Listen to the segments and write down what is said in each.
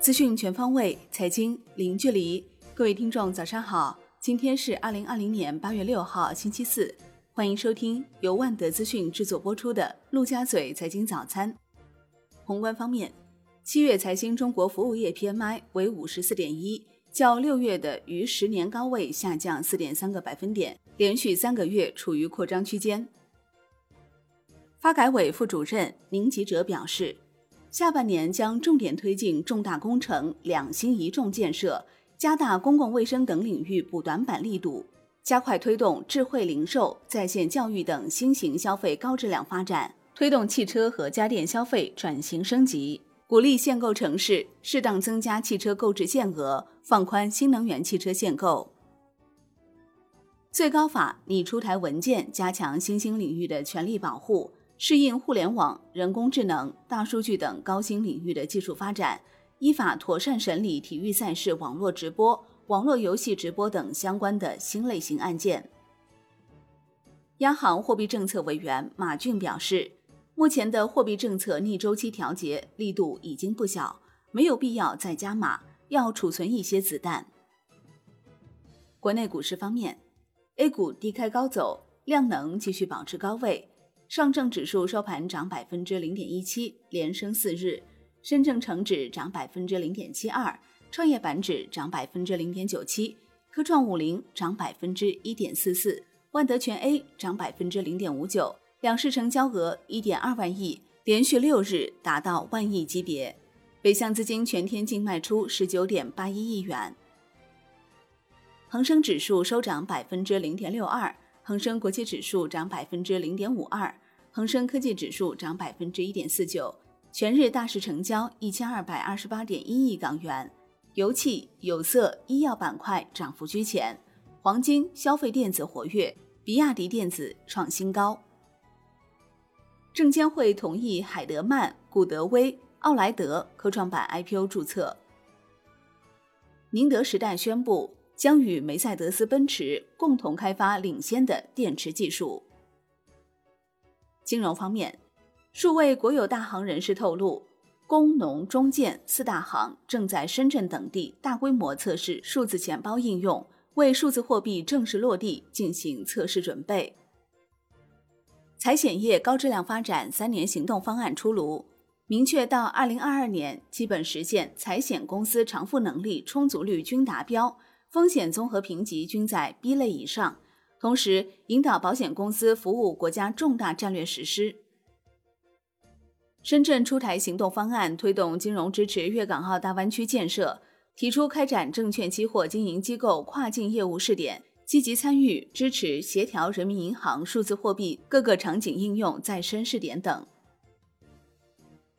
资讯全方位，财经零距离。各位听众，早上好！今天是二零二零年八月六号，星期四。欢迎收听由万德资讯制作播出的《陆家嘴财经早餐》。宏观方面，七月财新中国服务业 PMI 为五十四点一，较六月的逾十年高位下降四点三个百分点，连续三个月处于扩张区间。发改委副主任宁吉喆表示。下半年将重点推进重大工程两新一重建设，加大公共卫生等领域补短板力度，加快推动智慧零售、在线教育等新型消费高质量发展，推动汽车和家电消费转型升级，鼓励限购城市适当增加汽车购置限额，放宽新能源汽车限购。最高法拟出台文件，加强新兴领域的权利保护。适应互联网、人工智能、大数据等高新领域的技术发展，依法妥善审理体育赛事网络直播、网络游戏直播等相关的新类型案件。央行货币政策委员马骏表示，目前的货币政策逆周期调节力度已经不小，没有必要再加码，要储存一些子弹。国内股市方面，A 股低开高走，量能继续保持高位。上证指数收盘涨百分之零点一七，连升四日；深证成指涨百分之零点七二，创业板指涨百分之零点九七，科创五零涨百分之一点四四，万德全 A 涨百分之零点五九。两市成交额一点二万亿，连续六日达到万亿级别。北向资金全天净卖出十九点八一亿元。恒生指数收涨百分之零点六二。恒生国际指数涨百分之零点五二，恒生科技指数涨百分之一点四九。全日大市成交一千二百二十八点一亿港元，油气、有色、医药板块涨幅居前，黄金、消费电子活跃，比亚迪电子创新高。证监会同意海德曼、古德威、奥莱德科创板 IPO 注册。宁德时代宣布。将与梅赛德斯奔驰共同开发领先的电池技术。金融方面，数位国有大行人士透露，工农中建四大行正在深圳等地大规模测试数字钱包应用，为数字货币正式落地进行测试准备。财险业高质量发展三年行动方案出炉，明确到二零二二年基本实现财险公司偿付能力充足率均达标。风险综合评级均在 B 类以上，同时引导保险公司服务国家重大战略实施。深圳出台行动方案，推动金融支持粤港澳大湾区建设，提出开展证券期货经营机构跨境业务试点，积极参与支持协调人民银行数字货币各个场景应用再生试点等。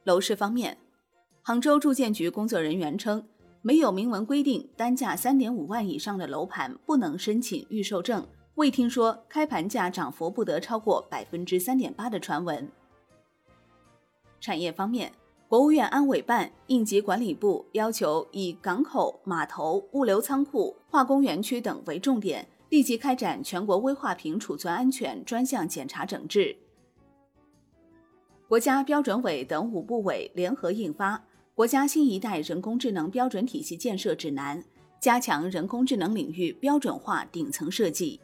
楼市方面，杭州住建局工作人员称。没有明文规定单价三点五万以上的楼盘不能申请预售证，未听说开盘价涨幅不得超过百分之三点八的传闻。产业方面，国务院安委办、应急管理部要求以港口、码头、物流仓库、化工园区等为重点，立即开展全国危化品储存安全专项检查整治。国家标准委等五部委联合印发。国家新一代人工智能标准体系建设指南，加强人工智能领域标准化顶层设计。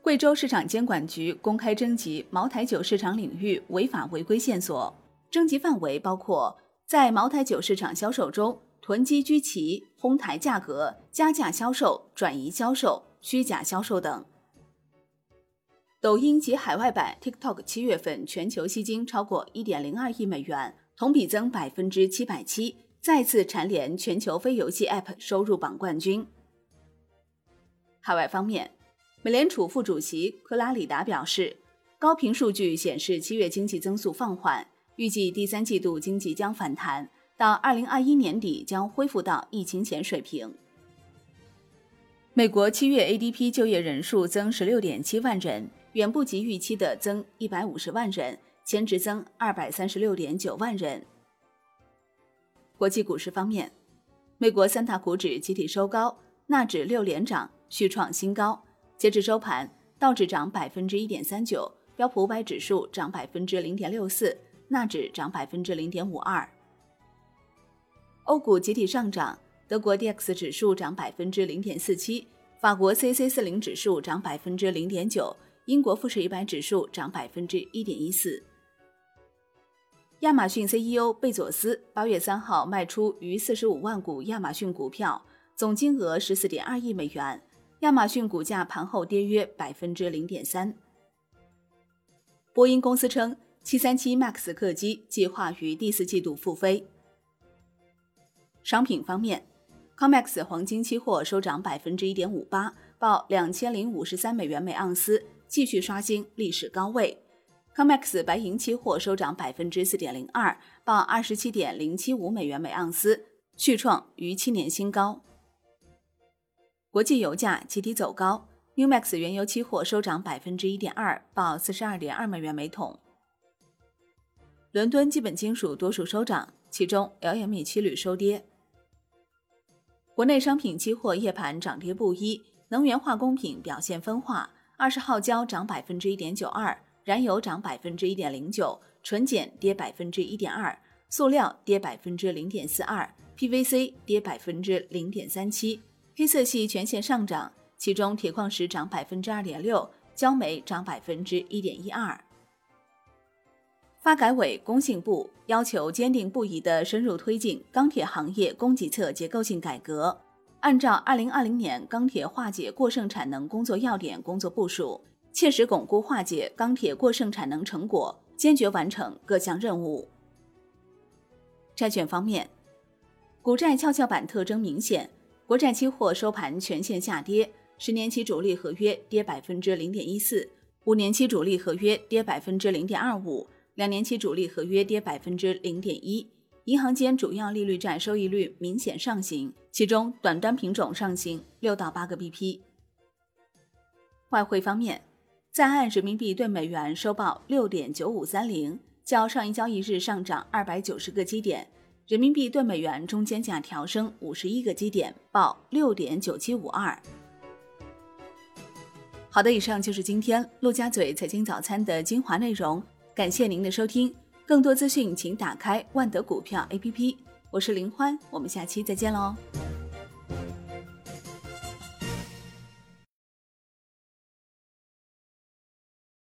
贵州市场监管局公开征集茅台酒市场领域违法违规线索，征集范围包括在茅台酒市场销售中囤积居奇、哄抬价格、加价销售、转移销售、虚假销售等。抖音及海外版 TikTok 七月份全球吸金超过一点零二亿美元。同比增百分之七百七，再次蝉联全球非游戏 App 收入榜冠军。海外方面，美联储副主席克拉里达表示，高频数据显示七月经济增速放缓，预计第三季度经济将反弹，到二零二一年底将恢复到疫情前水平。美国七月 ADP 就业人数增十六点七万人，远不及预期的增一百五十万人。前值增二百三十六点九万人。国际股市方面，美国三大股指集体收高，纳指六连涨，续创新高。截至收盘，道指涨百分之一点三九，标普五百指数涨百分之零点六四，纳指涨百分之零点五二。欧股集体上涨，德国 D X 指数涨百分之零点四七，法国 C C 四零指数涨百分之零点九，英国富时一百指数涨百分之一点一四。亚马逊 C E O 贝佐斯八月三号卖出逾四十五万股亚马逊股票，总金额十四点二亿美元。亚马逊股价盘后跌约百分之零点三。波音公司称，七三七 MAX 客机计划于第四季度复飞。商品方面，COMEX 黄金期货收涨百分之一点五八，报两千零五十三美元每盎司，继续刷新历史高位。COMEX 白银期货收涨百分之四点零二，报二十七点零七五美元每盎司，续创逾七年新高。国际油价集体走高，Umax 原油期货收涨百分之一点二，报四十二点二美元每桶。伦敦基本金属多数收涨，其中 LME 七铝收跌。国内商品期货夜盘涨跌不一，能源化工品表现分化，二十号焦涨百分之一点九二，燃油涨百分之一点零九，纯碱跌百分之一点二，塑料跌百分之零点四二，PVC 跌百分之零点三七。黑色系全线上涨，其中铁矿石涨百分之二点六，焦煤涨百分之一点一二。发改委、工信部要求坚定不移地深入推进钢铁行业供给侧结构性改革，按照二零二零年钢铁化解过剩产能工作要点工作部署，切实巩固化解钢铁过剩产能成果，坚决完成各项任务。债券方面，股债跷跷板特征明显。国债期货收盘全线下跌，十年期主力合约跌百分之零点一四，五年期主力合约跌百分之零点二五，两年期主力合约跌百分之零点一。银行间主要利率债收益率明显上行，其中短端品种上行六到八个 BP。外汇方面，在岸人民币对美元收报六点九五三零，较上一交易日上涨二百九十个基点。人民币对美元中间价调升五十一个基点，报六点九七五二。好的，以上就是今天陆家嘴财经早餐的精华内容，感谢您的收听。更多资讯请打开万德股票 APP。我是林欢，我们下期再见喽。